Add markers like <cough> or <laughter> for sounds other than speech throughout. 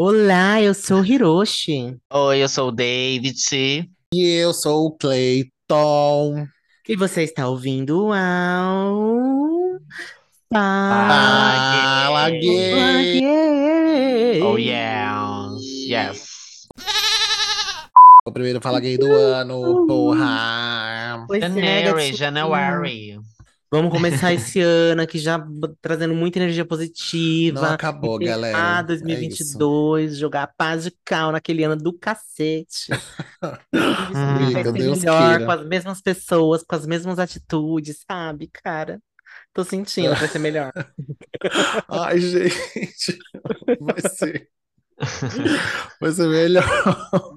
Olá, eu sou Hiroshi. Oi, eu sou o David. E eu sou o Clayton. E você está ouvindo ao Fala gay. Gay. Oh, yes. Yes. O primeiro Fala Gay do ano, porra. Pois é, January. January. Vamos começar <laughs> esse ano aqui já trazendo muita energia positiva. Não acabou, galera. É 2022, jogar paz de cal naquele ano do cacete. <laughs> Vai Amiga, ser Deus melhor, queira. com as mesmas pessoas, com as mesmas atitudes, sabe, cara? Tô sentindo que vai ser melhor. <laughs> Ai, gente. Vai ser. Vai ser melhor.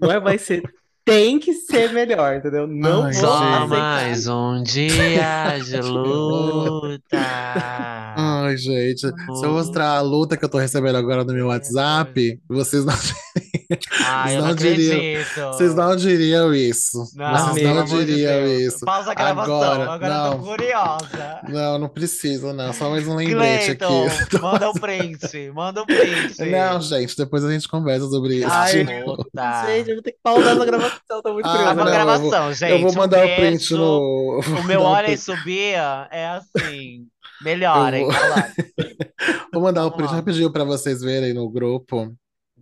Não é, vai ser. Tem que ser melhor, entendeu? Não Ai, Só aceitar. mais um dia de <laughs> luta. Ai, gente. Se eu mostrar a luta que eu tô recebendo agora no meu WhatsApp, vocês não, <laughs> Ai, eu não não diriam- acredito. vocês não diriam isso. Não, Vocês pelo não de diriam Deus. isso. Pausa a gravação. Agora, Agora, eu tô curiosa. Não, não precisa, não. Só mais um lembrete Cleiton, <laughs> aqui. manda um print. Manda um print. Não, gente, depois a gente conversa sobre isso. Ai, puta. Gente, eu vou ter que pausar essa gravação, tô muito Ah, curiosa. Não, gravação, gente. eu vou Um mandar o print no. O meu vou mandar olha o e subia é assim. Melhor, Eu hein? vou-. <laughs> Vou mandar o Vamos print rapidinho pra vocês verem no grupo.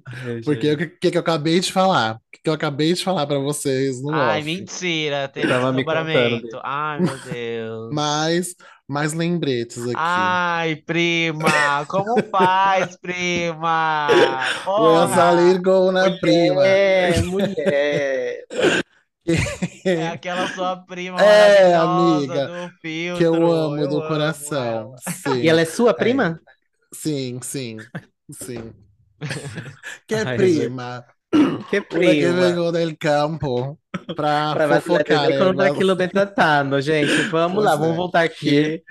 Ai, Porque o que, que, que eu acabei de falar? O que, que eu acabei de falar pra vocês no Ai, off. mentira. Teve Tava me desdobramento. contando. Ai, meu Deus. Mais, mais lembretes aqui. Ai, prima, como faz, prima? Vou Porra, salir com na prima. É, mulher. é aquela sua prima <laughs> É, maravilhosa amiga, do filtro. Que eu amo eu do amo coração. Sim, E ela é sua prima? sim, sim, sim. Que é Ai, prima. <clears throat> Que prima. vengo del campo pra Para fofocar. quando aquilo bem tratado, gente. Vamos Pois lá, é. vamos voltar aqui.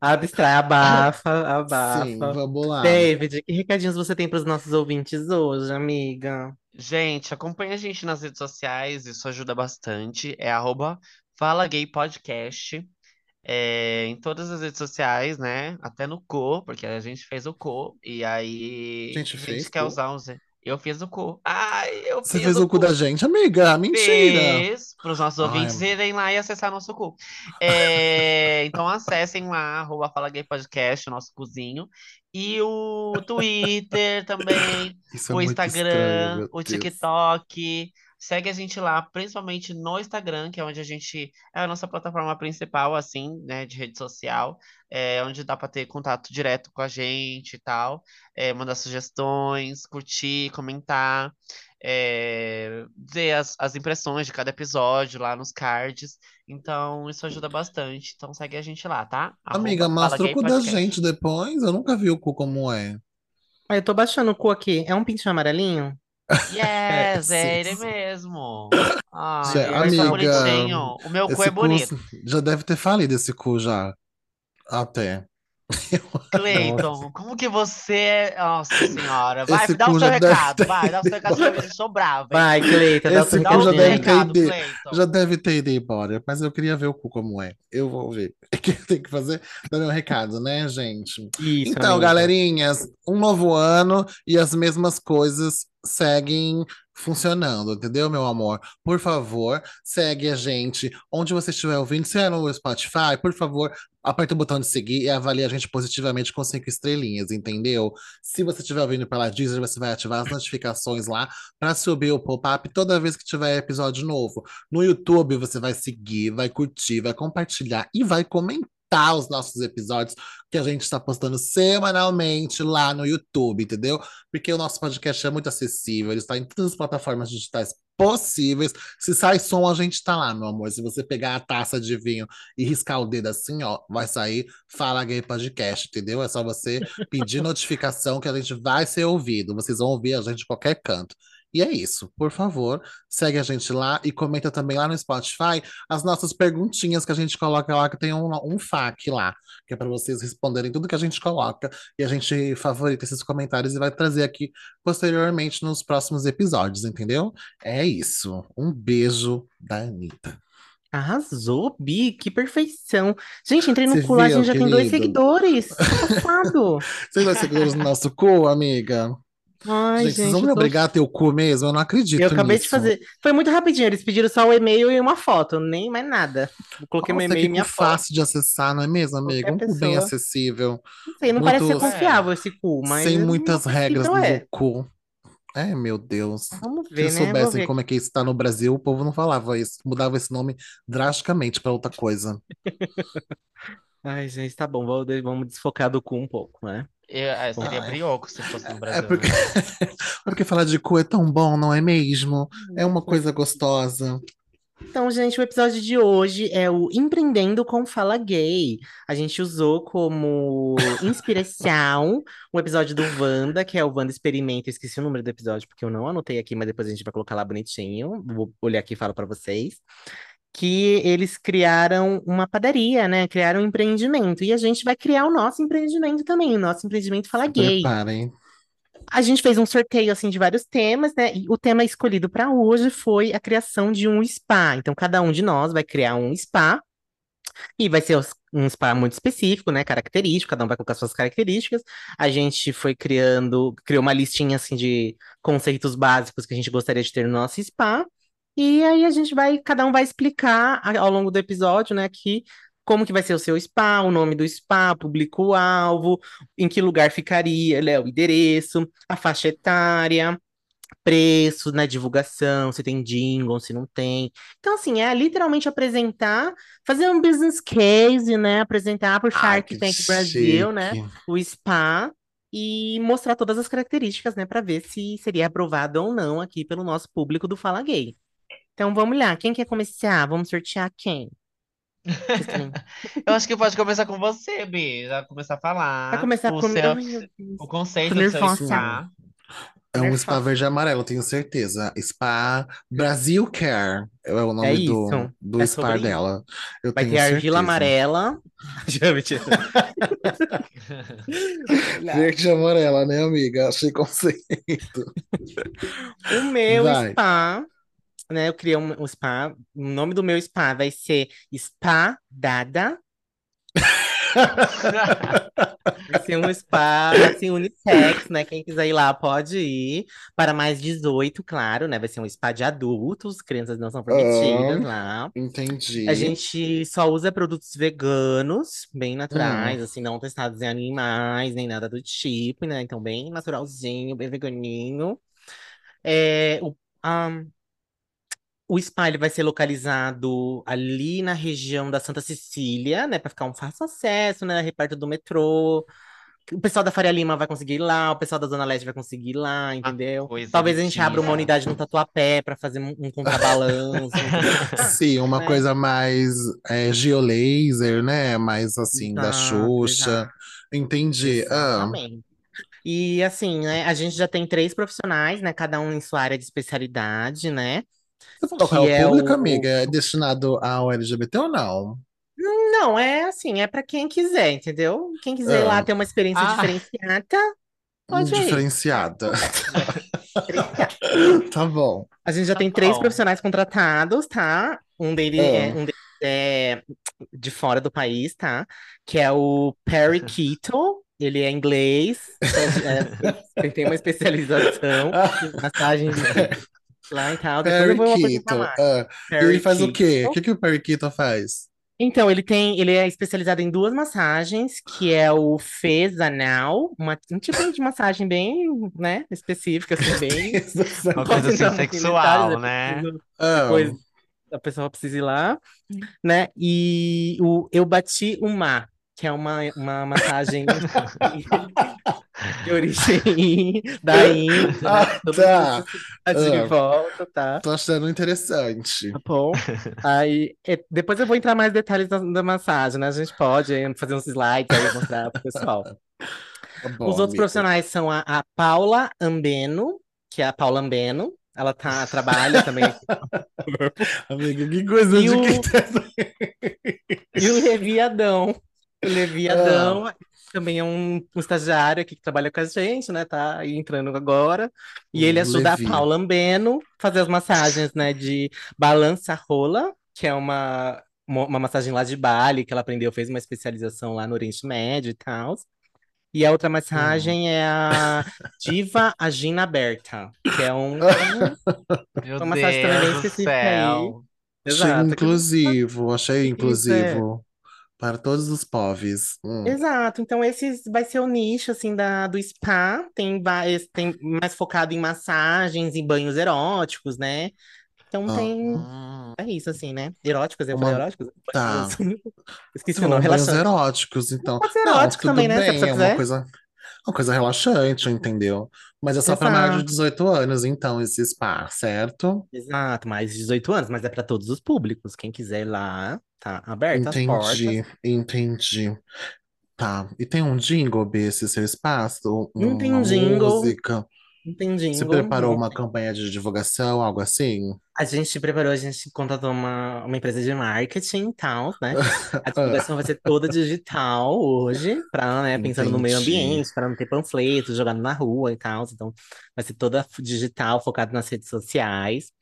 Abstrai, abafa, abafa. Sim, vamos lá. David, que recadinhos você tem para os nossos ouvintes hoje, amiga? Gente, acompanha a gente nas redes sociais, isso ajuda bastante. É arroba Fala Gay Podcast. É, em todas as redes sociais, né? Até no Co, porque a gente fez o Co. E aí A gente a fez gente quer Co? usar uns. Eu fiz o Co. Ai, eu Você fiz fez o cu da gente, amiga? Mentira! Para os nossos Ai, ouvintes irem lá e acessar nosso cu. É, então acessem lá, arroba Fala Gay Podcast, o nosso cozinho. E o Twitter também, Isso é o Instagram, estranho, o Deus. Segue a gente lá, principalmente no Instagram, que é onde a gente. É a nossa plataforma principal, assim, né, de rede social. É onde dá para ter contato direto com a gente e tal. É, mandar sugestões, curtir, comentar é, dizer as, as impressões de cada episódio lá nos cards. Então, isso ajuda bastante. Então, segue a gente lá, tá? Amiga, mostra o cu da gente depois. Eu nunca vi o cu como é. Ah, eu tô baixando o cu aqui. É um pintinho amarelinho? Yes, <laughs> é ele mesmo. Ai, Cê- é amiga, bonitinho. O meu cu é cu bonito. já deve ter falido esse cu já. Até. Cleiton, como que você é. Nossa senhora. Vai, Esse dá o seu recado. Vai, dá o seu recado. Eu sou brava, hein? Vai, Cleita, dá o Esse seu Dá cu o já seu deve recadinho. ter recado, ido. Cleiton. Já deve ter ido embora, mas eu queria ver o cu como é. Eu vou ver. <laughs> O que eu tenho que fazer? Dar meu recado, né, gente? Isso, Então, amiga. galerinhas, um novo ano e as mesmas coisas seguem funcionando, entendeu, meu amor? Por favor, segue a gente onde você estiver ouvindo. Se é no Spotify, por favor, aperta o botão de seguir e avalie a gente positivamente com cinco estrelinhas, entendeu? Se você estiver ouvindo pela Deezer, você vai ativar as notificações lá para subir o pop-up toda vez que tiver episódio novo. No YouTube, você vai seguir, vai curtir, vai compartilhar e vai comentar os nossos episódios que a gente está postando semanalmente lá no YouTube, entendeu? Porque o nosso podcast é muito acessível, ele está em todas as plataformas digitais possíveis. Se sai som, a gente tá lá, meu amor. Se você pegar a taça de vinho e riscar o dedo assim, ó, vai sair Fala Gay Podcast, entendeu? É só você pedir <laughs> notificação que a gente vai ser ouvido. Vocês vão ouvir a gente em qualquer canto. E é isso. Por favor, segue a gente lá e comenta também lá no Spotify as nossas perguntinhas que a gente coloca lá, que tem um, um FAQ lá, que é para vocês responderem tudo que a gente coloca. E a gente favorita esses comentários e vai trazer aqui posteriormente nos próximos episódios, entendeu? É isso. Um beijo da Anitta. Arrasou, Bi, que perfeição. Gente, entrei no Você cu lá, a gente já tem dois querido? seguidores. <laughs> Vocês dois seguidores no nosso cu, amiga? Ai, Gente, vocês vão me eu tô... obrigar a ter o cu mesmo? Eu não acredito Eu acabei de nisso. fazer. Foi muito rapidinho, eles pediram só o e-mail e uma foto, nem mais nada. Eu coloquei meu Nossa, e-mail e minha foto. fácil de acessar, não é mesmo, amigo? Qualquer Um cu bem acessível, Não sei, não parece ser muitos, confiável esse cu, mas sem é muitas regras no é. cu. Ai, meu Deus. Vamos Se ver, eles né? Soubessem ver. como é que isso tá no Brasil, o povo não falava isso. Mudava esse nome drasticamente pra outra coisa. <laughs> Ai, gente, tá bom, vamos desfocar do cu um pouco, né? Eu, ah, seria Ai. brioco se fosse no É Brasil, porque... né? <laughs> porque falar de cu é tão bom, não é mesmo? É uma coisa gostosa. Então, gente, o episódio de hoje é o Empreendendo com Fala Gay. A gente usou como <laughs> inspiração um episódio do Wanda, que é o Wanda Experimenta. Eu esqueci o número do episódio, porque eu não anotei aqui, mas depois a gente vai colocar lá bonitinho. Vou olhar aqui e falo pra vocês. Que eles criaram uma padaria, né? Criaram um empreendimento. E a gente vai criar o nosso empreendimento também. O nosso empreendimento Fala Se Gay. preparem. A gente fez um sorteio assim de vários temas, né? E o tema escolhido para hoje foi a criação de um spa. Então, cada um de nós vai criar um spa e vai ser um spa muito específico, né? Característico, cada um vai colocar suas características. A gente foi criando, criou uma listinha assim de conceitos básicos que a gente gostaria de ter no nosso spa. E aí a gente vai, cada um vai explicar ao longo do episódio, né, aqui como que vai ser o seu spa, o nome do spa, público-alvo, em que lugar ficaria, né, o endereço, a faixa etária, preço, né, divulgação, se tem jingle, se não tem. Então, assim, é literalmente apresentar, fazer um business case, né, apresentar para o Shark Tank Brasil, né, chique. o spa e mostrar todas as características, né, para ver se seria aprovado ou não aqui pelo nosso público do Fala Gay. Então, vamos lá, quem quer começar? Vamos sortear quem? <laughs> Eu acho que pode começar com você, Bi. Já começar a Vai falar começar o comigo? seu, Ai, meu Deus. o conceito Tô do seu nervosa. spa. É um spa verde e amarelo, tenho certeza. Spa Brasil Care é o É nome do, isso, do é spa sobre isso. dela. Eu Vai tenho ter argila certeza. amarela. <laughs> Já, mentira. <laughs> Verde e amarela, né, amiga? Achei conceito. O meu Vai. spa, né? Eu criei um, um spa. O nome do meu spa vai ser Spa Dada. Vai ser um spa assim, unissex, né? Quem quiser ir lá pode ir. Para mais 18, claro, né? Vai ser um spa de adultos, crianças não são permitidas Ah, lá. entendi. A gente só usa produtos veganos, bem Hum, naturais, assim, não testados em animais, nem nada do tipo, né? Então, bem naturalzinho, bem veganinho. É, o, a- o spa ele vai ser localizado ali na região da Santa Cecília, né? Para ficar um fácil acesso, né? Perto do metrô. O pessoal da Faria Lima vai conseguir ir lá, o pessoal da Zona Leste vai conseguir ir lá, entendeu? coisa Talvez a gente abra uma unidade no Tatuapé para fazer um, um <laughs> contrabalanço? Sim, <laughs> uma Né? coisa mais é, geolaser, né? Mais assim, da Xuxa. exato. Entendi. Ah, Exatamente. E assim, né, a gente já tem três profissionais, né, cada um em sua área de especialidade, né, qual é é o público, o... amiga? É destinado ao LGBT ou não? Não, é assim, é para quem quiser, entendeu? Quem quiser ir lá Ah, ter uma experiência Ah, diferenciada, pode ir. diferenciada. <laughs> Diferenciada. Tá bom. A gente já tá tem três bom. profissionais contratados, tá? Um dele é, Ah, um deles é de fora do país, tá? Que é o Perry <laughs> Keto. Ele é inglês, é, ele tem uma especialização <laughs> em massagem de lá e tal. Depois eu vou apresentar Periquito. mais. Ah, ele faz o quê? O que que o periquito faz? Então, ele tem, ele é especializado em duas massagens, que é o Fez Anal, uma, um tipo de massagem bem, né, específica, assim, bem. <laughs> Uma coisa assim detalhes, sexual, né? depois a pessoa precisa ir lá, né? E o Eu Bati Uma, que é uma, uma massagem <laughs> de origem <laughs> da Índia, né? ah, Todo tá. tá de Ah, volta, tá? tô achando interessante. Tá bom. Aí, é, depois eu vou entrar mais detalhes da, da massagem, né? A gente pode fazer uns slides aí, mostrar pro pessoal. <laughs> Tá Os bom, outros amiga. profissionais são a, a Paula Ambeno, que é a Paula Ambeno. Ela tá, trabalha também. <laughs> Amiga, que coisa E de o, quem tá... e o Leviadão. O Ah, Leviadão também é um, um estagiário aqui que trabalha com a gente, né? Tá aí entrando agora. E ele ajuda a Levi. Paula Ambeno a fazer as massagens, né? De balança rola, que é uma, uma uma massagem lá de Bali, que ela aprendeu, fez uma especialização lá no Oriente Médio e tal. E a outra Hum. massagem é a Diva Agina Aberta, que é um, um- <laughs> Meu uma massagem também bem Deus do específica aí. céu. Achei Exato. que- inclusivo, achei Isso, é. inclusivo. Para todos os povos. Hum. Exato, então esse vai ser o nicho assim da, do spa, tem, tem mais focado em massagens e banhos eróticos, né? Então Ah. tem, é isso assim, né? Eróticos, eu Uma- falei eróticos? Tá. Esqueci o nome, banhos relaxante. eróticos, então. Pode ser Não, erótico tudo também, né? Se bem, pessoa é uma quiser. coisa, uma coisa relaxante, entendeu? Mas é só para maior de Exato. 18 anos, então, esse spa, certo? Exato, mais de 18 anos, mas é para todos os públicos. Quem quiser ir lá, tá aberto as portas. Entendi, entendi. Tá. E tem um jingle, B, esse seu espaço? Não tem um jingle, música? Tem Você preparou uma campanha de divulgação, algo assim? A gente preparou, a gente contratou uma, uma empresa de marketing e tal, né? A <laughs> divulgação vai ser toda digital hoje, pra, né, pensando no meio Entendi. ambiente, para não ter panfletos jogado na rua e tal. Então, vai ser toda digital, focada nas redes sociais.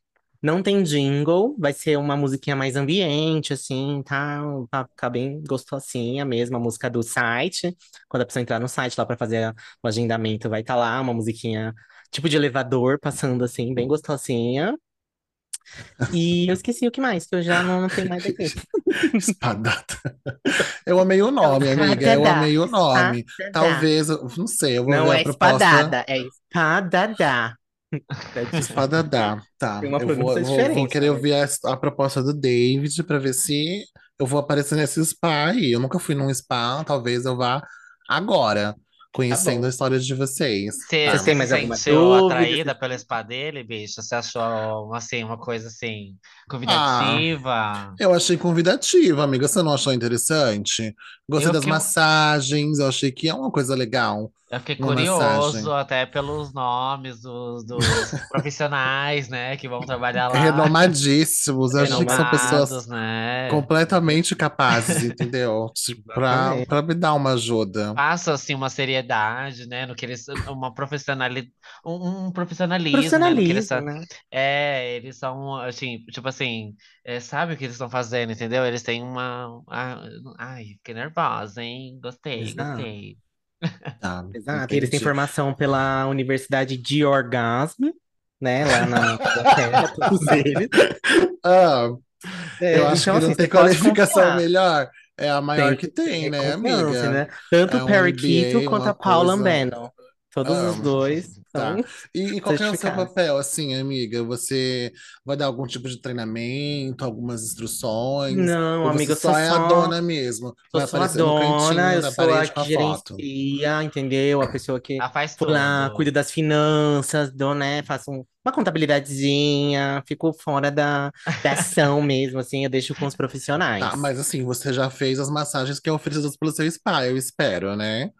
Não tem jingle, vai ser uma musiquinha mais ambiente, assim, tal, pra ficar bem gostosinha mesmo, a música do site. Quando a pessoa entrar no site lá para fazer o agendamento, vai estar lá uma musiquinha tipo de elevador, passando assim, bem gostosinha. E eu esqueci o que mais, que eu já não, não tenho mais aqui. <laughs> Espadada. Eu amei o nome, amiga. Eu amei o nome. espadada. Talvez, não sei, eu vou Não ver é a proposta. espadada, é espadada. Espadadá, tá. Tem uma Eu vou, vou, vou querer também. ouvir a, a proposta do David pra ver se eu vou aparecer nesse spa aí. Eu nunca fui num spa, talvez eu vá agora, conhecendo bom. a história de vocês. Você Tá. Se sentiu dúvida? atraída pelo spa dele, bicho? Você achou assim, uma coisa assim, Ah, convidativa? eu achei convidativo, amiga. Você não achou interessante? Gostei Eu das fiquei, massagens, eu achei que é uma coisa legal. eu fiquei Uma massagem. curioso até pelos nomes dos, dos <laughs> profissionais, né, que vão trabalhar lá, Renomadíssimos. Eu achei que são pessoas né? completamente capazes, entendeu? Tipo, <laughs> pra, pra me dar uma ajuda. Passa assim uma seriedade, né, no que eles uma profissionalidade, um, um profissionalismo, né, no que eles Profissionalismo, são, né? é, eles são assim, tipo assim, é, sabe o que eles estão fazendo, entendeu? Eles têm uma, ai, fiquei nervosa, hein? Gostei, Exato. gostei. Tá, <laughs> Exato. Eles têm formação pela Universidade de Orgasmo, né? Lá na Inglaterra, todos eles. Ah, É, eu acho então, que não assim, tem qualificação confiar. melhor. É a maior Tem que tem, né, amiga? né? Tanto É o um Perry Quito MBA, quanto a Paula coisa. Bannon. Todos Ah, os dois tá. são E, e qual que é o seu papel, assim, amiga? Você vai dar algum tipo de treinamento, algumas instruções? Não, amiga, você eu só sou é a só. dona mesmo? Sou Vai só a aparecer no dona, cantinho eu da sou a que a foto. gerencia, entendeu? A <laughs> pessoa que faz for lá, tudo. cuida das finanças, dou, né? Faço um- uma contabilidadezinha, fico fora da, da ação <laughs> mesmo, assim, eu deixo com os Tá, profissionais. mas assim, você já fez as massagens que é oferecidas pelo seu spa, eu espero, né?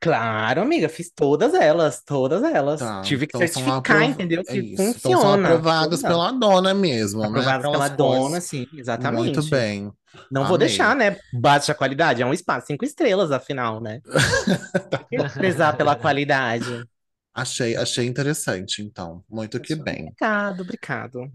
Claro, amiga, fiz todas elas, todas elas. Tá, Tive que então certificar, aprov... entendeu? É Que isso. Então são funciona. aprovadas Funciona. pela dona mesmo, né? Aprovadas pela Aquelas dona, coisas. sim, Muito exatamente. bem. Não vou Amei. deixar, né? Baixa qualidade, é um espaço cinco estrelas, afinal, né? <laughs> Tem que prezar pela qualidade. Achei, achei interessante, então. Muito que bem. Obrigado, obrigado.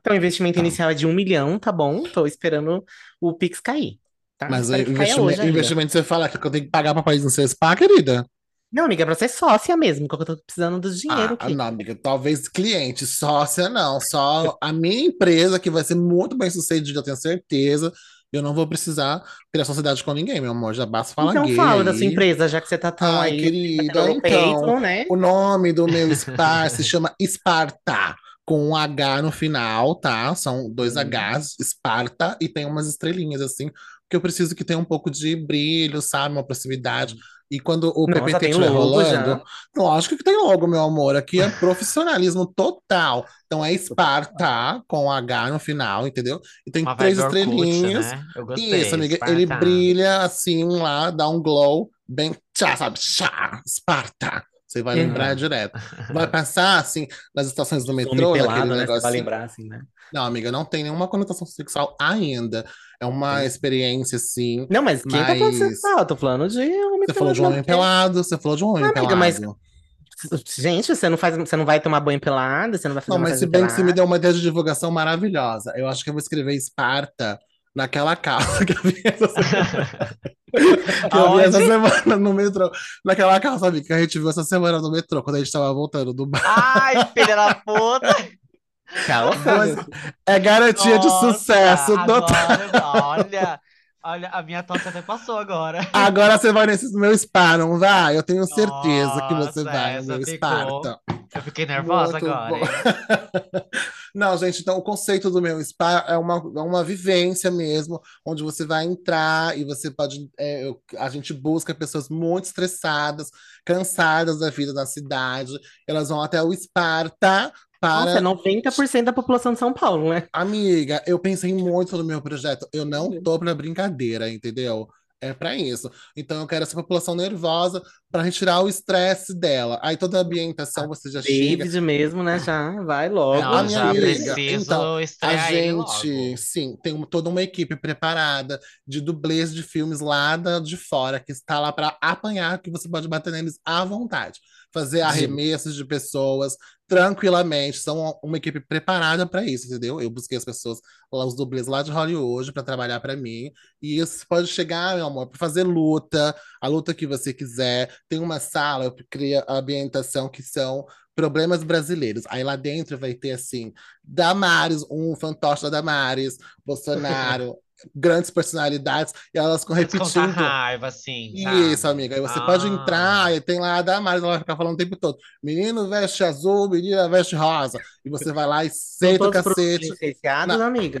Então, o investimento Tá. inicial é de um milhão, tá bom? Tô esperando o Pix cair, tá? Mas o investimento, hoje investimento você fala que eu tenho que pagar pra país no seu spa, querida? Não, amiga, é pra ser sócia mesmo, que eu tô precisando do dinheiro Ah, aqui. não, amiga, talvez cliente, sócia não, só a minha empresa que vai ser muito bem sucedida, eu tenho certeza. Eu não vou precisar criar sociedade com ninguém, meu amor, já basta falar Então gay fala da sua empresa, já que você tá tão Ai, aí querida, então, peito, né? o nome do meu spa se chama Esparta, com um H no final, tá? São dois Hum. Hs, Esparta, e tem umas estrelinhas assim, porque eu preciso que tenha um pouco de brilho, sabe? Uma proximidade. E quando o Nossa, PPT estiver rolando, já. lógico que tem logo, meu amor. Aqui é <laughs> profissionalismo total. Então é Esparta, com H no final, entendeu? E tem Uma três Orkut, estrelinhas. né? Eu gostei. Isso, amiga, ele Esparta. brilha assim lá, dá um glow bem tchá, sabe? Chá, Esparta. Você vai Uhum. lembrar direto. <laughs> Vai passar assim nas estações do metrô, naquele pelado, né? Você negócio. vai lembrar, assim, né? Não, amiga, não tem nenhuma conotação sexual ainda. É uma experiência assim. Não, mas quem tá falando Mas-? Eu tô falando de homem Você falou de um pelado, homem né? pelado, você falou de um homem Amiga, pelado. mas- Gente, você não faz, você não vai tomar banho pelado, você não vai fazer Não, mas se bem que você me deu uma ideia de divulgação maravilhosa. Eu acho que eu vou escrever Esparta naquela calça que eu vi essa semana. <laughs> que eu vi essa semana no metrô. Naquela calça, amiga, que a gente viu essa semana no metrô, quando a gente tava voltando do bar. Ai, filha da puta! <laughs> É garantia de Nossa, sucesso total. agora, olha, olha, a minha tosse até passou agora. Agora você vai nesse meu spa, não vai? Eu tenho certeza que você Nossa, vai no meu ficou Esparta. Eu fiquei nervosa Muito agora. <laughs> Não, gente, então o conceito do meu spa é uma, é uma vivência mesmo, onde você vai entrar e você pode. é, a gente busca pessoas muito estressadas, cansadas da vida da cidade. Elas vão até o Esparta para. Nossa, é 90% da população de São Paulo, né? Amiga, eu pensei muito no meu projeto. Eu não tô pra brincadeira, entendeu? É pra isso. Então eu quero essa população nervosa para retirar o estresse dela. Aí toda a ambientação você já chega. David mesmo, né? Já vai logo. Não, a eu já minha amiga, preciso então, A gente, logo. sim, tem toda uma equipe preparada de dublês de filmes lá da- de fora, que está lá para apanhar, que você pode bater neles à vontade. Fazer arremessos de pessoas tranquilamente. São uma equipe preparada para isso, entendeu? Eu busquei as pessoas, lá, os dublês lá de Hollywood, para trabalhar para mim. E isso pode chegar, meu amor, para fazer luta, a luta que você quiser. Tem uma sala, eu criei a ambientação que são problemas brasileiros. Aí lá dentro vai ter assim. Damares, um fantoche da Damares, <laughs> Bolsonaro, grandes personalidades, e elas ficam repetindo. raiva, assim, Isso, sabe? amiga. Aí você pode Ah. entrar e tem lá a Damares, ela vai ficar falando o tempo todo. Menino veste azul, menina veste rosa. E você vai lá e aceita o cacete. licenciados, Não. amiga?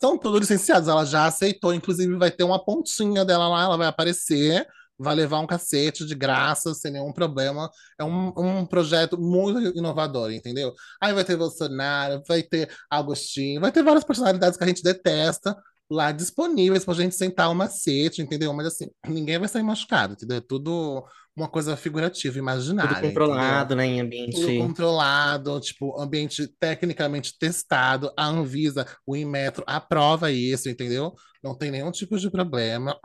São todos licenciados, ela já aceitou. Inclusive, vai ter uma pontinha dela lá, ela vai aparecer, vai levar um cacete de graça, sem nenhum problema. É um, um projeto muito inovador, entendeu? Aí vai ter Bolsonaro, vai ter Agostinho, vai ter várias personalidades que a gente detesta lá disponíveis pra gente sentar o macete, entendeu? Mas assim, ninguém vai sair machucado, entendeu? É tudo uma coisa figurativa, imaginária. Tudo entendeu? controlado, né? Em Tudo ambiente. controlado, tipo, ambiente tecnicamente testado. A Anvisa, o Inmetro aprova isso, entendeu? Não tem nenhum tipo de problema.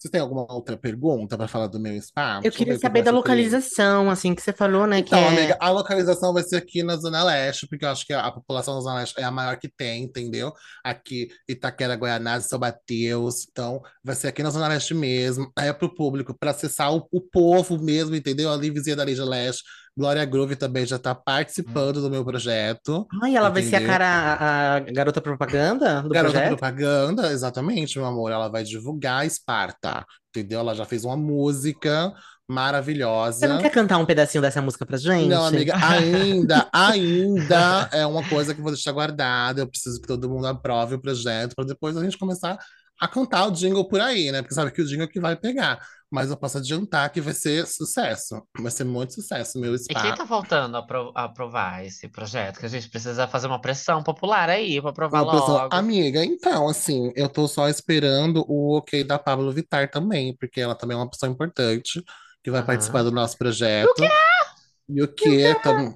Você tem alguma outra pergunta para falar do meu spa? Eu queria saber da localização, assim, que você falou, né? Então, é... amiga, a localização vai ser aqui na Zona Leste, porque eu acho que a, a população da Zona Leste é a maior que tem, entendeu? Aqui, Itaquera, Guaianazes, São Mateus. Então, vai ser aqui na Zona Leste mesmo. É para o público, para acessar o, o povo mesmo, entendeu? Ali, vizinha da Liga Leste. Glória Groove também já está participando do meu projeto. Ai, ela vai ser a Entendeu? cara, a, garota propaganda do Garota projeto? propaganda, exatamente, meu amor. Ela vai divulgar Esparta, entendeu? Ela já fez uma música maravilhosa. Você não quer cantar um pedacinho dessa música pra gente? Não, amiga, ainda, <laughs> ainda é uma coisa que eu vou deixar guardada. Eu preciso que todo mundo aprove o projeto para depois a gente começar a cantar o jingle por aí, né? Porque sabe que o jingle é que vai pegar. Mas eu posso adiantar que vai ser sucesso. Vai ser muito sucesso, meu E quem spa. tá faltando apro- aprovar esse projeto? Que a gente precisa fazer uma pressão popular aí pra aprovar Uma pessoa- logo. Amiga, então, assim, eu tô só esperando o ok da Pablo Vittar também, porque ela também é uma pessoa importante que vai Aham. participar do nosso projeto. E o quê? Tam-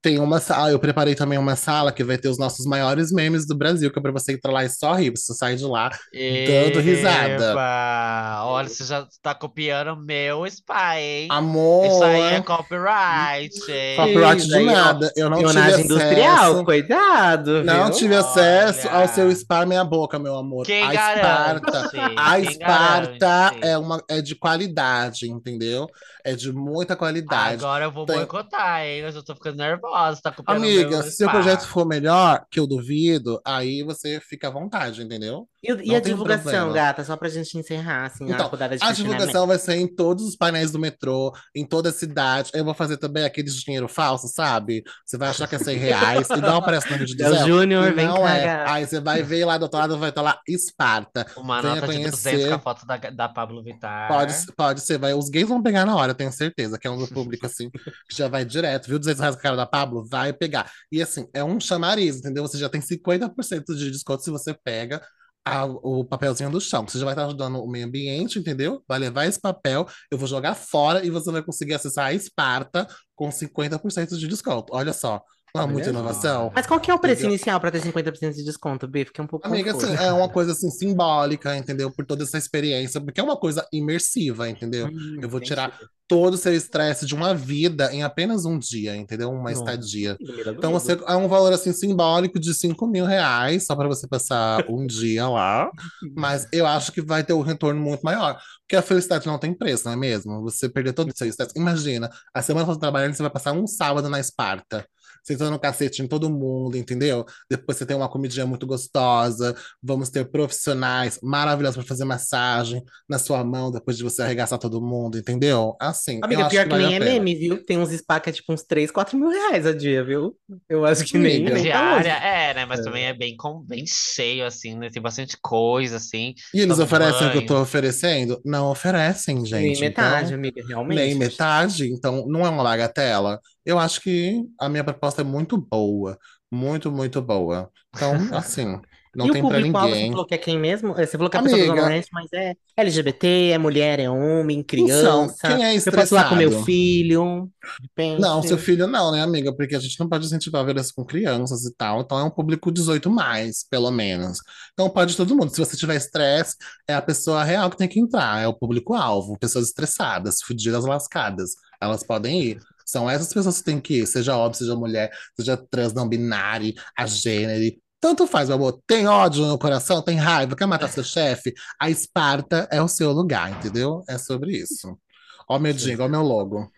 Tem uma sala, eu preparei também uma sala que vai ter os nossos maiores memes do Brasil, que é pra você entrar lá e só rir, você sai de lá dando risada. Eba! Olha, você já tá copiando meu spa, hein? Amor, Isso aí é copyright, hein? Copyright de ó, nada. Eu não tive Espionagem industrial, acesso. cuidado, Não viu? tive acesso Olha. ao seu spa meia boca, meu amor. Quem a garante? Esparta, a Quem Esparta garante? é uma é de qualidade, entendeu? É de muita qualidade. Agora eu vou Tem- boicotar, hein? Eu já tô ficando nervosa, tá copiando Amiga, meu se spa. projeto for melhor, que eu duvido, aí você fica à vontade, entendeu? E, e Não a divulgação, problema. gata? Só pra gente encerrar, assim, Então, a rodada de A divulgação vai ser em todos os painéis do metrô, em toda a cidade. Eu vou fazer também aqueles dinheiro falso, sabe? Você vai achar que é 100 reais, igual aparece no vídeo do <laughs> É o. Júnior, E vem não cá, é. Aí você vai ver lá do outro lado, vai estar lá Esparta. Uma Venha nota de 200 conhecer. com a foto da, da Pablo Vittar. Pode, pode ser, vai. Os gays vão pegar na hora, tenho certeza, que é um do <laughs> público assim, que já vai direto, viu? 200 reais com a cara da Pablo, vai pegar. E assim, é um chamariz, entendeu? Você já tem 50% de desconto se você pega a- o papelzinho do chão. Você já vai estar ajudando o meio ambiente, entendeu? Vai levar esse papel, eu vou jogar fora e você vai conseguir acessar a Esparta com 50% de desconto. Olha só. Não há muita inovação. Mas qual que é o preço Entendeu? inicial pra ter 50% de desconto, B? Fiquei um pouco Amiga, assim, é uma coisa assim simbólica, entendeu? Por toda essa experiência, porque é uma coisa imersiva, entendeu? Hum, Eu vou entendi. tirar todo o seu estresse de uma vida em apenas um dia, entendeu? Uma Nossa. estadia. Então você é um valor assim simbólico de 5 mil reais, só para você passar um dia lá. <laughs> Mas eu acho que vai ter um retorno muito maior. Porque a felicidade não tem preço, não é mesmo? Você perder todo o seu estresse. Imagina, a semana que você tá trabalhando, você vai passar um sábado na Esparta. Sentando no cacete em todo mundo, entendeu? Depois você tem uma comidinha muito gostosa. Vamos ter profissionais maravilhosos para fazer massagem na sua mão depois de você arregaçar todo mundo, entendeu? Assim, eu Amiga, acho pior que vale nem é meme, viu? Tem uns spa que é tipo uns 3, 4 mil reais a dia, viu? Eu acho que nem, Amiga. nem tá longe. Diária, é, né? Mas É. também é bem, com, bem cheio, assim, né? Tem bastante coisa, assim. E eles oferecem o que eu banho. tô oferecendo? Não oferecem, Nem gente. metade, Então, amiga, realmente. nem metade. Então, não é uma bagatela. Eu acho que a minha proposta é muito boa. Muito, muito boa. Então, <laughs> assim, não E o tem pra público-alvo, você ninguém. falou que é quem mesmo? É, Você falou que é a pessoa do Amiga. Mas é LGBT, é mulher, é homem, Então, criança. quem é Eu posso ir lá com meu estressado? filho, de repente. Não, seu filho não, né, amiga? Porque a gente não pode incentivar a violência com crianças e tal. Então é um público 18 mais, pelo menos. Então pode todo mundo. Se você tiver estresse, é a pessoa real que tem que entrar. É o público-alvo. Pessoas estressadas, fudidas, lascadas. Elas podem ir. São essas pessoas que têm que ir. Seja homem, seja mulher, seja trans, não binário, a gênero. Tanto faz, meu amor. Tem ódio no coração, tem raiva, quer matar seu chefe? A Esparta é o seu lugar, entendeu? É sobre isso. Ó, meu jingle, ó, meu logo. Eu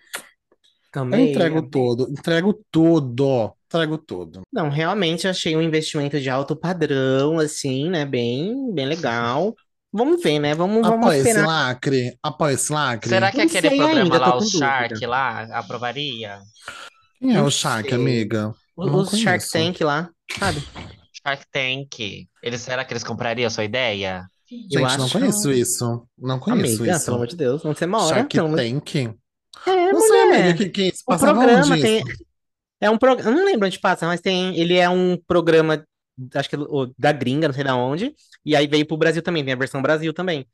Também. entrego amei. tudo, entrego tudo, entrego tudo. Não, realmente achei um investimento de alto padrão, assim, né? Bem, bem legal. Vamos ver, né? Vamos, vamos Apoia esse esperar. lacre, apoia esse lacre. Será que Não aquele sei programa ainda, lá, tô o com Shark dúvida. lá, aprovaria? Quem é Não o Shark, sei. amiga? O- Não Os Shark conheço. Tank lá, sabe? Shark Tank. Eles, será que eles comprariam a sua ideia? Eu Gente, não acho- conheço isso. Não conheço Amiga, isso. pelo amor de Deus, onde você mora? Shark Então, Tank? é, Não sei, mulher. amiga, que, que O passava programa onde tem. isso? É um programa. Eu não lembro onde passa, mas tem. Ele é um programa, acho que o- da gringa, não sei da onde. E aí veio pro Brasil também, tem a versão Brasil também.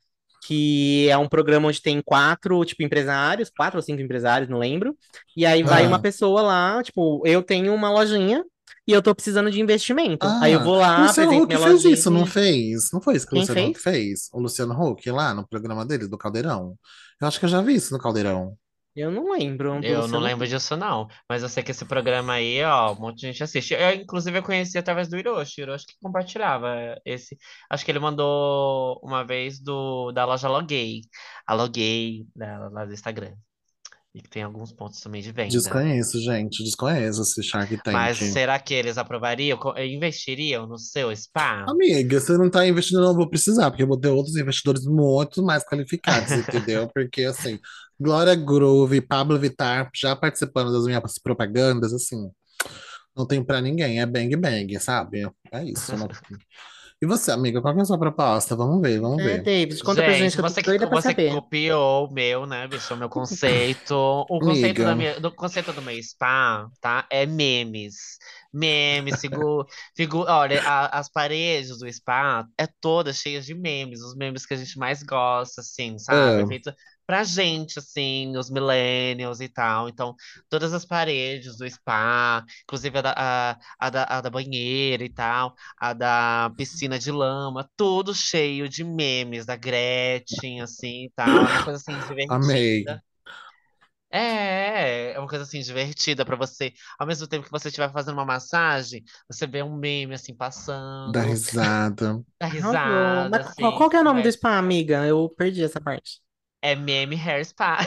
Que é um programa onde tem quatro, tipo, empresários, quatro ou cinco empresários, não lembro. E aí vai Ah. uma pessoa lá, tipo, eu tenho uma lojinha e eu tô precisando de investimento. Aí eu vou o lá, Luciano Huck fez lojinha. isso, não fez? Não foi isso que o Luciano Huck fez? fez? O Luciano Huck lá no programa dele, do Caldeirão. Eu acho que eu já vi isso no Caldeirão. Eu não lembro. do Eu não lembro disso, não. Mas eu sei que esse programa aí, ó, um monte de gente assiste. Eu, inclusive, eu conheci através do Hiroshi. Hiroshi que compartilhava esse. Acho que ele mandou uma vez do, da loja Loguei. A Loguei, da, lá do Instagram. E que tem alguns pontos também de venda. Desconheço, gente. Desconheço esse Shark Tank. Mas será que eles aprovariam? Co- Investiriam no seu spa? Amiga, você não tá investindo, não vou precisar, porque eu vou ter outros investidores muito mais qualificados, <laughs> entendeu? Porque, assim, Glória Groove, Pablo Vittar já participando das minhas propagandas, assim, não tem pra ninguém, é bang bang, sabe? É isso. não- <laughs> E você, amiga, qual que é a sua proposta? Vamos ver, vamos É, ver. David, conta pra gente que eu você doida pra você saber. copiou o meu, né, bicho? O meu <laughs> conceito. O conceito Amiga. da minha, do conceito do meu spa, tá? É memes. Memes, figu, <laughs> figu, olha, a- as paredes do spa é todas cheias de memes, os memes que a gente mais gosta, assim, sabe? É. Feito pra gente, assim, os millennials e tal. Então, todas as paredes do spa, inclusive a da, a, a da, a da banheira e tal, a da piscina de lama, tudo cheio de memes da Gretchen, assim, e tal. É uma coisa assim divertida. Amei. É, é uma coisa assim divertida pra você. Ao mesmo tempo que você estiver fazendo uma massagem, você vê um meme assim passando, Dá risada. dá risada, assim. qual que é o nome do spa, amiga? Eu perdi essa parte. É meme hair spa.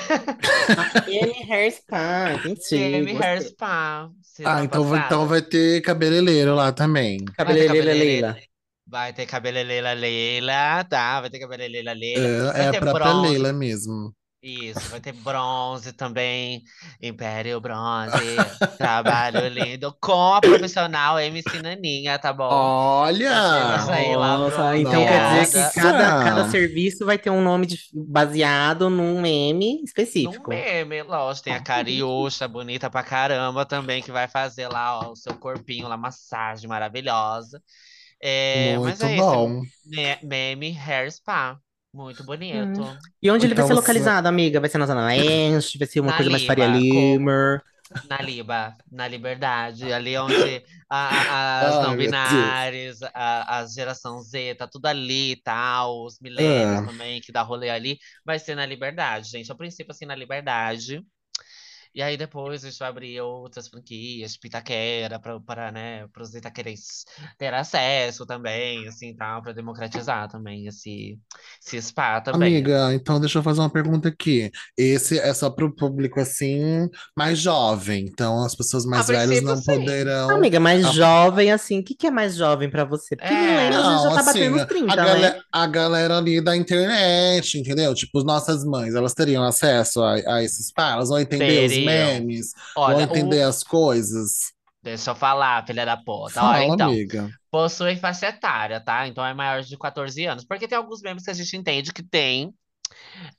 M Hair Spa, <laughs> entendi. Meme hair spa. Ah, tá então, vai- passada? então vai ter cabeleireiro lá também. Cabeleleira cabeleireira. Leila. Vai ter cabeleleira Leila, tá? Vai ter cabeleleira Leila. É, Vai é a própria bronze. Leila mesmo. Isso, vai ter bronze também. Império Bronze. <laughs> Trabalho lindo. Com a profissional MC Naninha, tá bom? Olha! Sair lá Nossa, então quer dizer que Nossa! cada, cada serviço vai ter um nome de- baseado num meme específico. meme, lógico. Tem a Cariúcha, bonita pra caramba também, que vai fazer lá ó, o seu corpinho lá, massagem maravilhosa. É, mas Muito é bom. me- meme hair spa. Muito bonito. E onde ele vai Então ser você- localizado, amiga? Vai ser na Zona Leste? Vai ser uma Na coisa mais Faria Lima, Limer? Na Liba, na Liberdade, ali onde a- a- as não binárias, a, a geração Z, tá tudo ali e tal, os millennials Ah, também, que dá rolê ali, vai ser na Liberdade, gente. A princípio, assim, na Liberdade. E aí depois a gente vai abrir outras franquias, tipo Itaquera, para, para, né, para os itaquerenses ter acesso também, assim, tal, para democratizar também esse, esse spa também. amiga, então deixa eu fazer uma pergunta aqui. Esse é só para o público assim mais jovem, então as pessoas A mais velhas não sim. poderão. Amiga, mais a- jovem, assim, o que que é mais jovem pra você? Porque É, millennials já Não, tá assim, batendo os a 30, né? galera, a galera ali da internet, entendeu? Tipo, nossas mães, elas teriam acesso a, a esses pais, elas vão entender os memes, vão Olha, entender o. as coisas. Deixa eu falar, filha da puta. Ó, Fala, então. amiga. Possui faixa etária, tá? Então é maior de 14 anos. Porque tem alguns memes que a gente entende que tem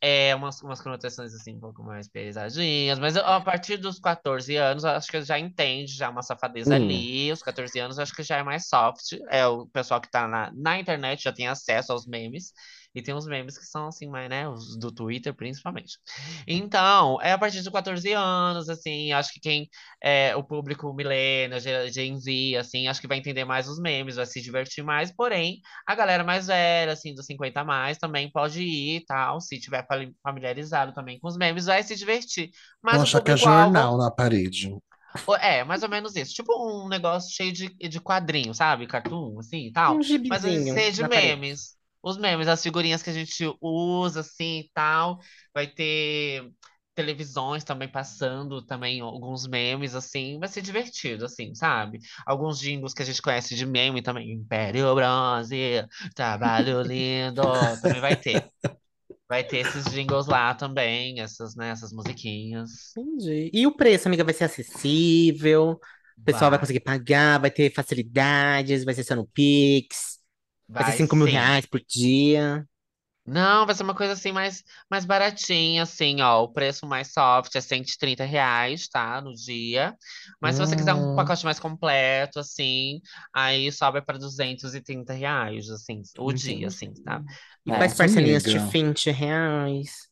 é, umas, umas conotações assim um pouco mais pesadinhas, mas a partir dos 14 anos, acho que já entende já uma safadeza Hum, ali. Os 14 anos, acho que já é mais soft. É o pessoal que tá na, na internet já tem acesso aos memes. E tem uns memes que são assim, mais, né? Os do Twitter, principalmente. Então, é a partir de 14 anos, assim, acho que quem é o público millennial, Gen Z, assim, acho que vai entender mais os memes, vai se divertir mais, porém, a galera mais velha, assim, dos 50 a mais, também pode ir e tal, se tiver familiarizado também com os memes, vai se divertir. Mas o achar que é jornal na parede. é mais ou menos isso. Tipo um negócio cheio de, de quadrinho, sabe? Cartoon, assim e tal. Um Mas gibizinho ser de na parede. Os memes, as figurinhas que a gente usa, assim e tal. Vai ter televisões também passando também alguns memes, assim. Vai ser divertido, assim, sabe? Alguns jingles que a gente conhece de meme também. Império Bronze, Trabalho <laughs> Lindo, também vai ter. Vai ter esses jingles lá também, essas, né, essas musiquinhas. Entendi. E o preço, amiga, vai ser acessível, o pessoal vai Vai, conseguir pagar, vai ter facilidades, vai ser só no Pix, vai ser vai 5 mil sim. reais por dia. Não, vai ser uma coisa assim mais, mais baratinha, assim, ó. O preço mais soft é 130 reais, tá? No dia. Mas se você quiser um Hum, pacote mais completo, assim, aí sobe para 230 reais, assim, o dia, assim, tá? E É. faz nossa, parcelinhas de amiga. 20 reais.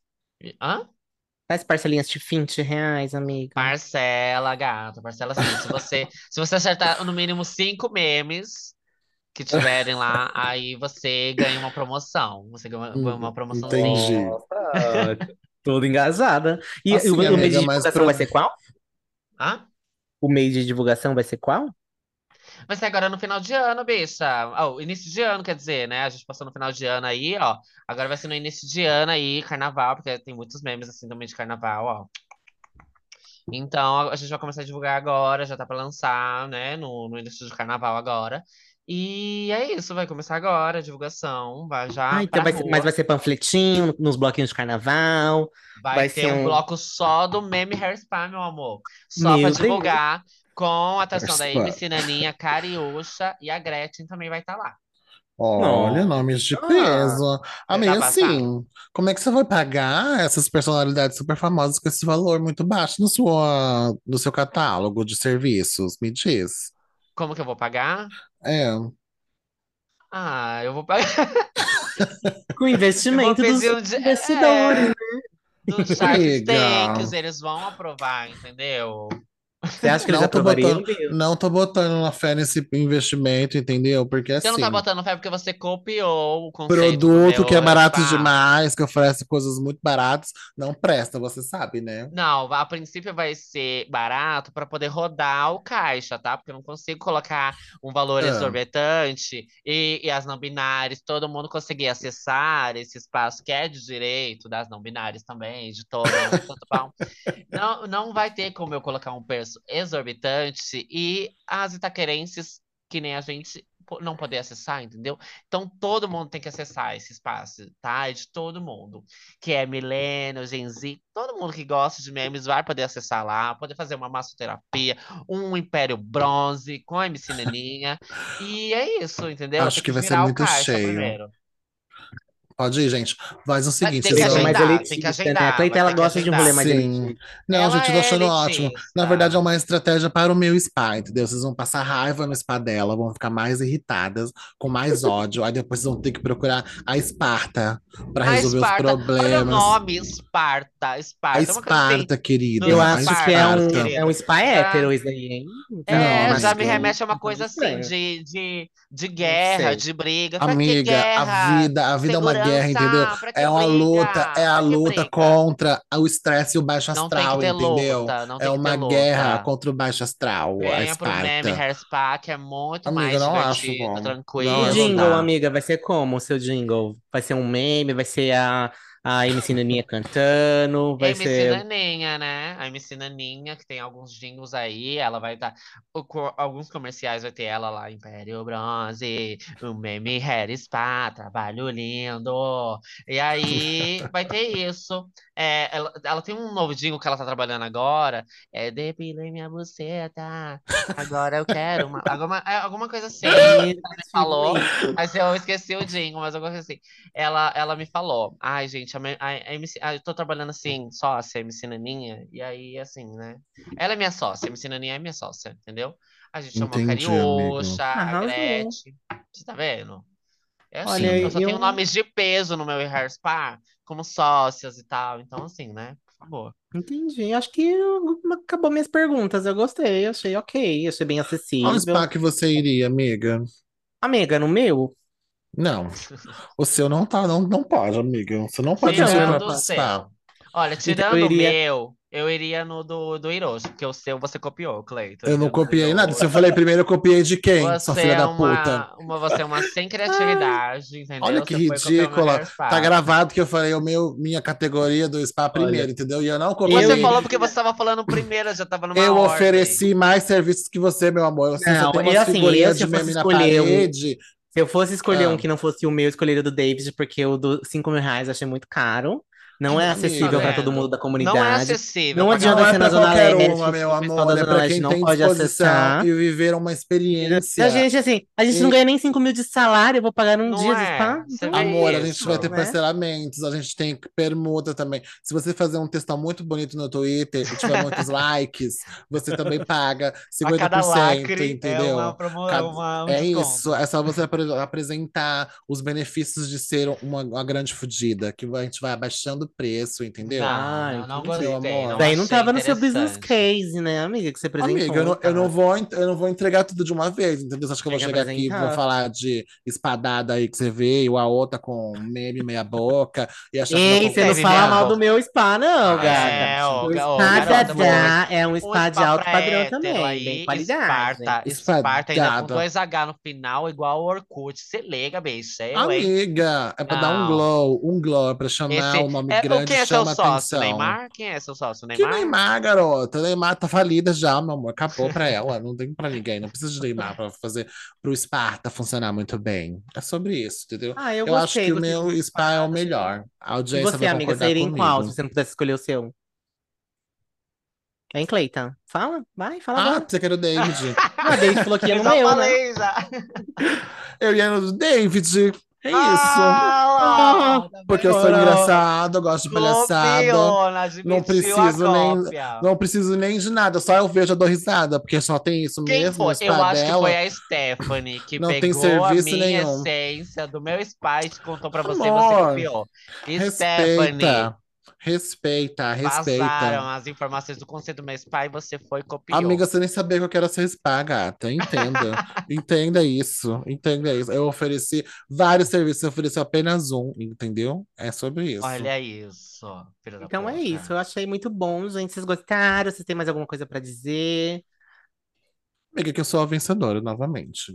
Hã? Faz parcelinhas de 20 reais, amiga. Parcela, gato, parcela sim. Se você, se você acertar no mínimo cinco memes que tiverem lá, aí você ganha uma promoção. Você ganha uma, Hum, uma promoçãozinha. entendi. Nossa, <laughs> toda engajada. E, e o, o mês de divulgação pro... vai ser qual? Hã? O mês de divulgação vai ser qual? Vai ser agora no final de ano, bicha. Ó, início de ano, quer dizer, né? A gente passou no final de ano aí, ó. Agora vai ser no início de ano aí, carnaval, porque tem muitos memes assim também de carnaval, ó. Então a gente vai começar a divulgar agora, já tá pra lançar, né? No, no início do carnaval agora. E é isso, vai começar agora a divulgação, vai Ah, já então pra vai ser, mas vai ser panfletinho nos bloquinhos de carnaval. Vai Vai ter ser um um. bloco só do meme Hair Spa, meu amor. Só pra Meu Deus. divulgar, com a atuação da. MC Naninha, Cariúcha e a Gretchen também vai estar lá. Olha, nomes de peso. Tá Amiga, passada? assim, como é que você vai pagar essas personalidades super famosas com esse valor muito baixo no sua, no seu catálogo de serviços? Me diz. Como que eu vou pagar? É, Ah, eu vou pagar. <laughs> Com investimento dos um. di- investidores, É, né? dos Shark eles vão aprovar, entendeu? Você acha que eles Não tô botando, não tô botando uma fé nesse investimento, entendeu? Porque Você não tá assim, botando fé porque você copiou o conceito produto que é barato demais, que oferece coisas muito baratas, não presta, você sabe, né? Não, a princípio vai ser barato para poder rodar o caixa, tá? Porque eu não consigo colocar um valor Ah, exorbitante e, e as não binárias, todo mundo conseguir acessar esse espaço que é de direito das não binárias também, de todo mundo. <laughs> Não, não vai ter como eu colocar um preço exorbitante e as itaquerenses, que nem a gente, não poder acessar, entendeu? Então todo mundo tem que acessar esse espaço, tá? É de todo mundo. Que é milênio, Gen Z, todo mundo que gosta de memes vai poder acessar lá, poder fazer uma massoterapia, um Império Bronze com a MC Neninha. E é isso, entendeu? acho que que vai ser muito cheio. primeiro. Pode ir, gente. Faz o seguinte, tem que agendar, mais tem que elitista, agendar, né? A Cleita, vai ela ter que gosta de um rolê mais Sim. elitista. Não, Ela gente, eu tô é achando ótimo. elitista. Na verdade, é uma estratégia para o meu spa, entendeu? Vocês vão passar raiva no spa dela, vão ficar mais irritadas, com mais <laughs> ódio. Aí depois vocês vão ter que procurar a Esparta para A resolver Esparta, os Olha o problemas. nome, Esparta. A Esparta. é uma coisa assim. Esparta, querida. Eu a acho Esparta, que é um, é um spa hétero isso aí, hein? É, Não, já me remete a uma coisa assim, de, de, de guerra, de briga. Pra Amiga, a guerra? vida, a vida é uma guerra, entendeu? É uma briga? luta, é a luta briga? contra o estresse e o baixo Não tem astral, que ter entendeu? luta, não tem É que ter uma luta. guerra contra o baixo astral, a Venha pro meme Esparta. Hair Spa, que é muito Amiga, mais não acho bom. tranquilo. Não E acho jingle, amiga, vai ser como o seu jingle? Vai ser um meme, vai ser a, a MC Naninha cantando, vai MC ser... Naninha, né? A MC Naninha, que tem alguns jingles aí, ela vai dar. alguns comerciais vai ter ela lá, Império Bronze, o meme Hair Spa, trabalho lindo. E aí vai ter isso. É, ela, ela tem um novo jingle que ela tá trabalhando agora. É Depilei minha buceta. Agora eu quero uma. Alguma, é, alguma coisa assim. Ela me falou. Mas eu esqueci o jingle, mas alguma coisa assim. Ela, ela me falou. Ai, gente, a, a, a MC, ah, eu tô trabalhando assim, sócia, MC Naninha. E aí, assim, né? Ela é minha sócia, a MC Naninha é minha sócia, entendeu? A gente chamou a Entendi, Cariúcha, a Arrasou. Gretchen. Você tá vendo? É assim, Olha, eu só eu- tenho nomes de peso no meu Hair Spa, como sócias e tal. Então, assim, né? Por favor. Entendi, acho que eu- acabou minhas perguntas, eu gostei, achei ok, achei bem Qual acessível. spa que você iria, amiga? Amiga, no meu? Não. O seu não tá, não, não pode, amiga. Você não pode ir Tirando pra o seu. Olha, Então tirando iria- o meu, eu iria no do, do Hiroshi, porque o seu você copiou, Cleiton. Eu não copiei nada. Se eu falei <laughs> primeiro, eu copiei de quem? Sua Você filha é da uma, puta. uma, você é uma sem criatividade, entendeu? Olha que Você meu ridícula. Tá gravado que eu falei o meu, minha categoria do spa primeiro, entendeu? E eu não copiei. Você falou porque você estava falando primeiro, já tava numa Eu ordem. ofereci mais serviços que você, meu amor. Você Não, só tem umas assim, figurinhas eu, se de eu fosse meme na escolher um- parede. Se eu fosse escolher Ah. um que não fosse o meu, eu escolheria o do David, porque o do 5 mil reais eu achei muito caro. Não é Amiga. acessível para todo mundo da Não é comunidade. acessível. Não adianta Não é ser na Zona qualquer Leste, uma, meu amor. da É Zona pra Leste quem não tem pode acessar. e viver uma experiência. A gente, assim, a gente não E- ganha nem 5 mil de salário, eu vou pagar num Não dia de é. spa? Então, vê Amor, a isso, gente vai ter né? parcelamentos, a gente tem permuta também. Se você fazer um textão muito bonito no Twitter e tiver muitos <laughs> likes, você também paga A cada 50%, lacre entendeu? é uma, promo... Cada- é uma, um É isso, é só você apre- apresentar os benefícios de ser uma, uma grande fodida, que a gente vai abaixando o preço, entendeu? Ah, não, não entendi, gostei. amor. Não Daí não tava no seu business case, né, amiga? Que você apresentou. Amiga, eu não, eu, não vou, eu não vou entregar tudo de uma vez, entendeu? Você acha que eu vou que chegar aqui e vou falar de espadada aí que você veio, a outra com meme meia boca, e achar que Ei, vai você não fala mal do meu spa, não, gata. É, ô, O spa garota, Dadá é um spa de alto padrão também, aí, bem qualidade. Esparta, Esparta ainda com dois H no final, igual o Orkut. Se liga. Eu, hein? Amiga, é pra dar um glow, um glow, é pra chamar Esse, o nome é, grande, quem é seu chama sócio? atenção. Neymar? Quem é seu sócio? Que Neymar? Neymar, garota? Neymar tá falida já, meu amor. Acabou pra ela. Não tem pra ninguém. Não precisa de Neymar pra fazer pro Esparta funcionar muito bem. É sobre isso, entendeu? Ah, eu, Eu, acho que o meu de spa é o achei melhor. A E audiência você, vai amiga, concordar você iria em qual, comigo. se você não pudesse escolher o seu? Hein, Cleiton? Fala, vai, fala Ah, agora. você quer o David? <laughs> Ah, David falou que ia no <laughs> meu, né? já. <laughs> Eu ia no David. É isso. Ah, lá, tá Porque eu sou engraçado, eu gosto de palhaçada. Não a preciso nem-. Não preciso nem de nada, só eu vejo, eu dou risada, porque só tem isso Quem mesmo foi? Eu acho que dela. foi a Stephanie que Não tem pegou serviço a minha nenhum. essência do meu spa e contou pra você, Amor, você copiou. Stephanie, Respeita, respeita, vazaram as informações do conceito do meu spa e você foi copiou. Amiga, você nem sabia que eu quero ser spa, gata. Entenda. <laughs> Entenda isso. Entenda isso. Eu ofereci vários serviços, eu ofereci apenas um, entendeu? É sobre isso. Olha isso, Então é isso, eu achei muito bom, gente. Vocês gostaram? Vocês têm mais alguma coisa pra dizer? Amiga, que eu sou a vencedora, novamente.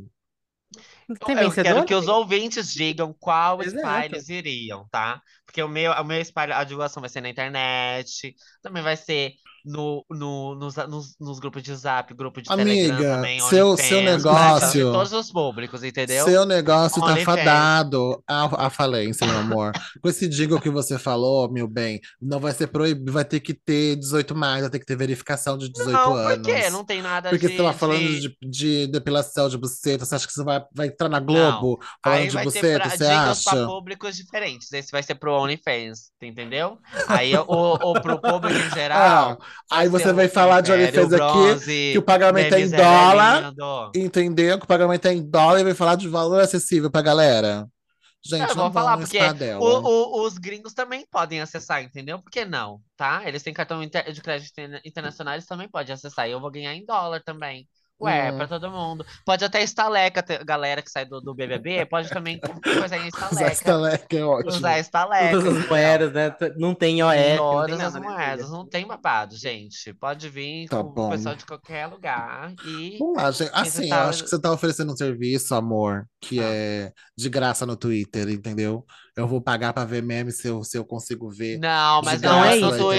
Tem eu vencedor? quero que os ouvintes digam qual spa Exato. eles iriam, tá? Porque o meu, o meu spa, a divulgação vai ser na internet, também vai ser no, no, nos, nos, nos grupos de zap, grupo de Telegram Amiga, também, seu, seu OnlyFans, atingir negócio. todos os públicos, entendeu? Seu negócio tá OnlyFans. fadado à, à falência, meu amor. Com esse jingle que você falou, meu bem, não vai ser proibido, vai ter que ter 18 mais, vai ter que ter verificação de 18 Não, por anos. quê? Não tem nada Porque de, você tá falando de- de, de depilação de buceta, você acha que você vai, vai entrar na Globo falando Aí de buceta, pra, você acha? públicos diferentes. Esse vai ser pro OnlyFans, entendeu? Aí o, o pro público em geral. Ah, aí você vai falar de OnlyFans aqui, que o pagamento é em dólar, entendeu? Que o pagamento é em dólar e vai falar de valor acessível pra galera. Gente, Eu não vou falar, porque o- o- os gringos também podem acessar, entendeu? Por que não? Tá? Eles têm cartão de crédito interna- internacional, eles também podem acessar. E eu vou ganhar em dólar também. Ué, Hum. pra todo mundo. Pode até estaleca, galera que sai do, do BBB, pode também coisar em <laughs> Usar estaleca. estaleca é ótimo. Usar estaleca. Todas as moedas, né? Não tem tem Todas as moedas, não tem babado, gente. Pode vir Tá com o bom. pessoal de qualquer lugar e Vamos lá, gente. Assim, eu tá- acho que você tá oferecendo um serviço, amor, que Ah. é de graça no Twitter, entendeu? Eu vou pagar pra ver meme se eu, se eu consigo ver. Não, mas graça não é na isso, não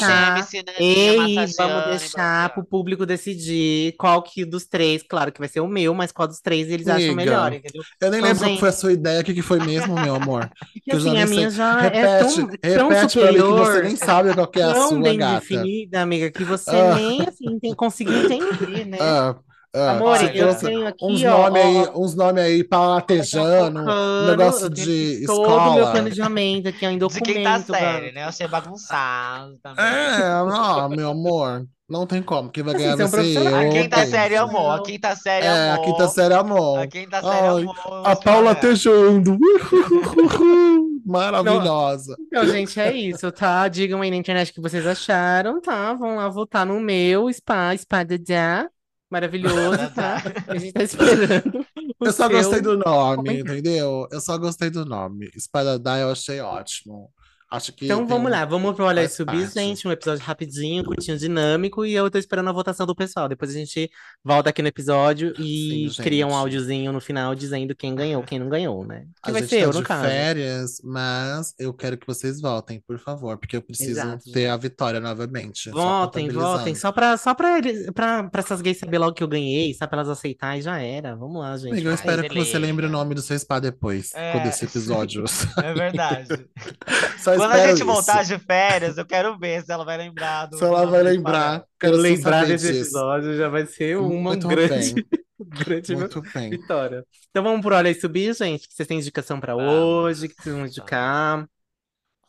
Deixar- MC Naninha, Ei, vamos deixar pro público decidir qual que dos três, claro que vai ser o meu, mas qual dos três eles acham Amiga, melhor, entendeu? Eu nem Então, lembro qual gente- foi a sua ideia, o que que foi mesmo, meu amor. <laughs> Porque assim, a sei. minha já é Repete, tão, tão repete pra mim que superior, você nem sabe qual que é a tão sua, bem gata. definida, amiga, que você Ah. nem assim tem, conseguiu <laughs> entender, né? Ah, ah, Amor, se eu tenho aqui, uns nomes aí, uns nomes aí palatejando, um negócio de todo o meu escola. planejamento aqui, em De quinta documento, série, velho. né? Eu achei bagunçado também. É, não, meu amor, não tem como. Quem vai Assim, ganhar é vai ser eu. A quinta penso. série amor, a quinta série É, a amor. quinta série amor. A quinta série Ai, amor. A Paula tejando. <laughs> Maravilhosa. Então, gente, é isso, tá? Digam aí na internet o que vocês acharam, tá? Vão lá votar no meu spa, spa da Já. Maravilhoso, tá? A gente tá esperando Eu só seu gostei do nome, entendeu? Eu só gostei do nome. Spider eu achei ótimo. Acho que Então vamos um- lá, vamos pro Olha e Subir, parte. gente. Um episódio rapidinho, curtinho, dinâmico. E eu tô esperando a votação do pessoal. Depois a gente volta aqui no episódio e Sim, cria um áudiozinho no final dizendo quem ganhou, quem não ganhou, né? Que A vai gente ser tá eu, de no caso. férias, mas eu quero que vocês votem, por favor, porque eu preciso Exato, ter a vitória novamente. só Votem, votem, só pra, só pra, pra, pra essas gays saber logo que eu ganhei, só pra elas aceitar e já era. Vamos lá, gente. Amigo, eu espero que você lembre o nome do seu spa depois, É. quando esse episódio. <laughs> É verdade. <laughs> Só Quando a gente voltar isso. de férias, eu quero ver se ela vai lembrar do Se ela vai lembrar. Quero lembrar desse disso. episódio já vai ser uma Muito grande, bem. <laughs> grande Muito bem. vitória. Então vamos por Olha e Subir, gente. Que vocês têm indicação Vamos. hoje, que vocês vão indicar.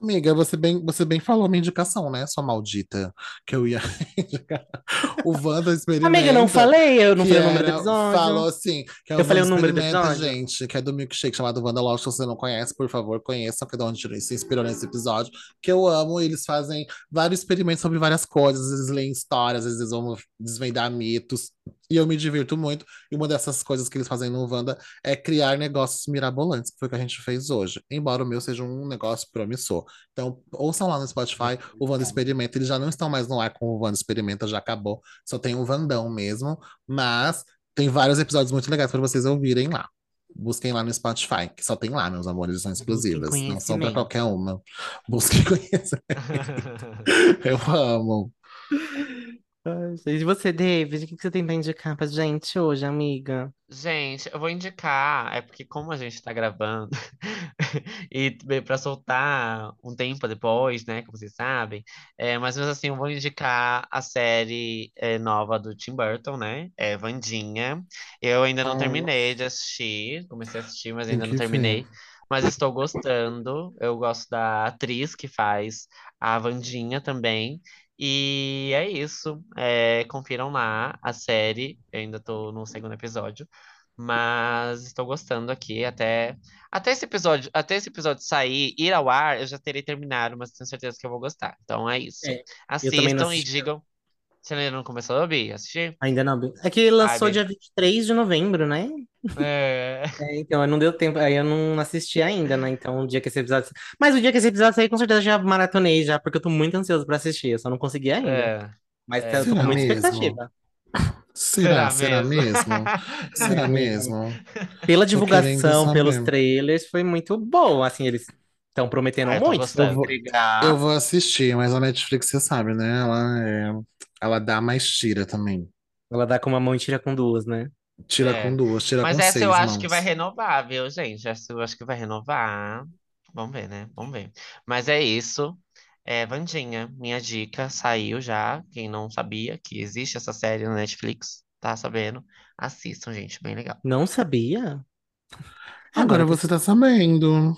Amiga, você bem, você bem falou a minha indicação, né, sua maldita? Que eu ia <laughs> indicar. O Wanda Experimenta. Amiga, não falei, eu não falei o número do era- episódio. Falou assim, que é Eu falei o número do episódio? gente, que é do milkshake chamado Wanda Lógico, se você não conhece, por favor, conheçam, que é de onde se inspirou nesse episódio, que eu amo, eles fazem vários experimentos sobre várias coisas, às vezes leem histórias, às vezes vão desvendar mitos, e eu me divirto muito, e uma dessas coisas que eles fazem no Wanda é criar negócios mirabolantes, que foi o que a gente fez hoje, embora o meu seja um negócio promissor. Então, ouçam lá no Spotify o Wanda Experimenta, eles já não estão mais no ar com o Wanda Experimenta, já acabou, só tem o Vandão mesmo, mas tem vários episódios muito legais para vocês ouvirem lá. Busquem lá no Spotify, que só tem lá, meus amores, são exclusivas, não são para conhecimento. qualquer uma. Busquem <laughs> conhecer. <laughs> Eu amo. Ai, gente, E você, David, o que que você tem pra indicar pra gente hoje, amiga? Gente, eu vou indicar, é porque como a gente tá gravando <laughs> e pra soltar um tempo depois, né, como vocês sabem, é, mas mesmo assim eu vou indicar a série é, nova do Tim Burton, né, é Wandinha. Eu ainda não Ah. terminei de assistir, comecei a assistir, mas Tem ainda não que terminei, ver. mas estou gostando. Eu gosto da atriz que faz a Wandinha também. E é isso. É, confiram lá a série. Eu ainda tô no segundo episódio. Mas estou gostando aqui. Até, até esse episódio, até esse episódio sair, ir ao ar, eu já terei terminado, mas tenho certeza que eu vou gostar. Então é isso. É, Assistam e digam. Você ainda não começou a ouvir? Assistir? Ainda não. Bi. É que lançou Ai, dia 23 de novembro, né? É. <laughs> É, então, não deu tempo, aí eu não assisti ainda, né? Então, o dia que esse episódio. Mas o dia que esse episódio sair, com certeza já maratonei já, porque eu tô muito ansioso pra assistir. Eu só não consegui ainda. É. Mas É. eu tô com Será muita mesmo? expectativa. Será? Será mesmo? Será É. <laughs> mesmo? Pela divulgação, pelos trailers, foi muito bom. Assim, eles Estão prometendo Ah, muito. gostando. Eu vou-. Eu vou assistir, mas a Netflix, você sabe, né? Ela, é... ela dá mais tira também. Ela dá com uma mão e tira com duas, né? Tira É. com duas, tira Mas com essa seis eu acho mãos. que vai renovar, viu, gente? Essa eu acho que vai renovar. Vamos ver, né? Vamos ver. Mas é isso. É, Vandinha, minha dica saiu já. Quem não sabia que existe essa série na Netflix, tá sabendo? Assistam, gente, bem legal. Não sabia? Agora Agora você tá sabendo.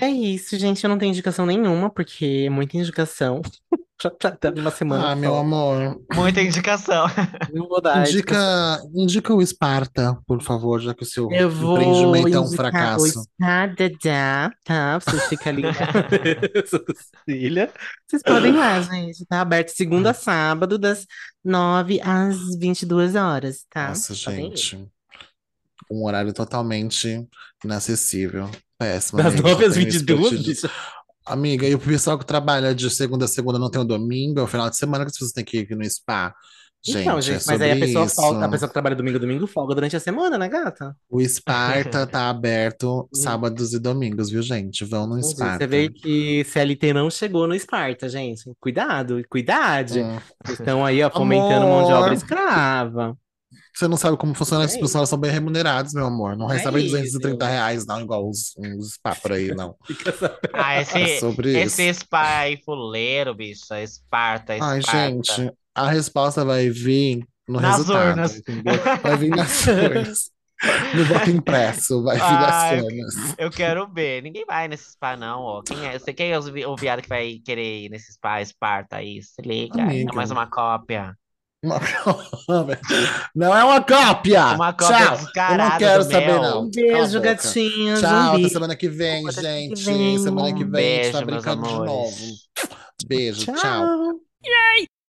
É isso, gente. Eu não tenho indicação nenhuma, porque é muita indicação. <laughs> Tá uma semana Ah, meu amor. Muita indicação. Não vou dar indicação. Indica, indica o Esparta, por favor, já que o seu Eu vou empreendimento é um fracasso. o Estadadá, tá? Você fica ali <laughs> Cecília. Vocês podem ir lá, gente. Tá aberto segunda a sábado, das 9 às 22 horas, tá? Nossa, Podem ir. gente. Um horário totalmente inacessível. Péssimo, Das amiga. 9 às Tenho esse 22, plantio de- bicho. Amiga, e o pessoal que trabalha de segunda a segunda não tem o domingo, é o final de semana que as pessoas têm que ir no spa. Gente, Então, é gente, mas aí a pessoa isso. folga, a pessoa que trabalha domingo, domingo, folga durante a semana, né, gata? O Esparta <laughs> tá aberto sábados e domingos, viu, gente? Vão no. Esparta. Você vê que CLT não chegou no Esparta, gente. Cuidado, cuidade. Vocês estão aí, ó, fomentando mão de Amor. obra escrava. Você não sabe como funciona, É esses pessoal são bem remunerados, meu amor. Não É recebem isso. 230 reais, não, igual os, os spa por aí, não. <laughs> Fica sabendo. Ah, É esse, sobre esse isso. spa aí fuleiro, bicho. Esparta, Ai, Esparta. gente, a resposta vai vir no Nas resultado, urnas. entendeu? Vai vir nas <laughs> urnas. No voto impresso, vai vir Ai, nas eu- urnas. Eu quero ver. Ninguém vai nesse spa, não, ó. Quem é? Você quem é vi- o viado que vai querer ir nesse spa, Esparta aí? Se liga. Amiga. É mais uma cópia. Uma cópia. Não é uma cópia! Uma cópia Tchau! Eu não quero saber, não. Um beijo, boca. gatinhos. Tchau, até beijo. semana que vem, Até semana que gente. vem. Semana que vem a gente tá brincando de novo. Beijo, tchau. Tchau.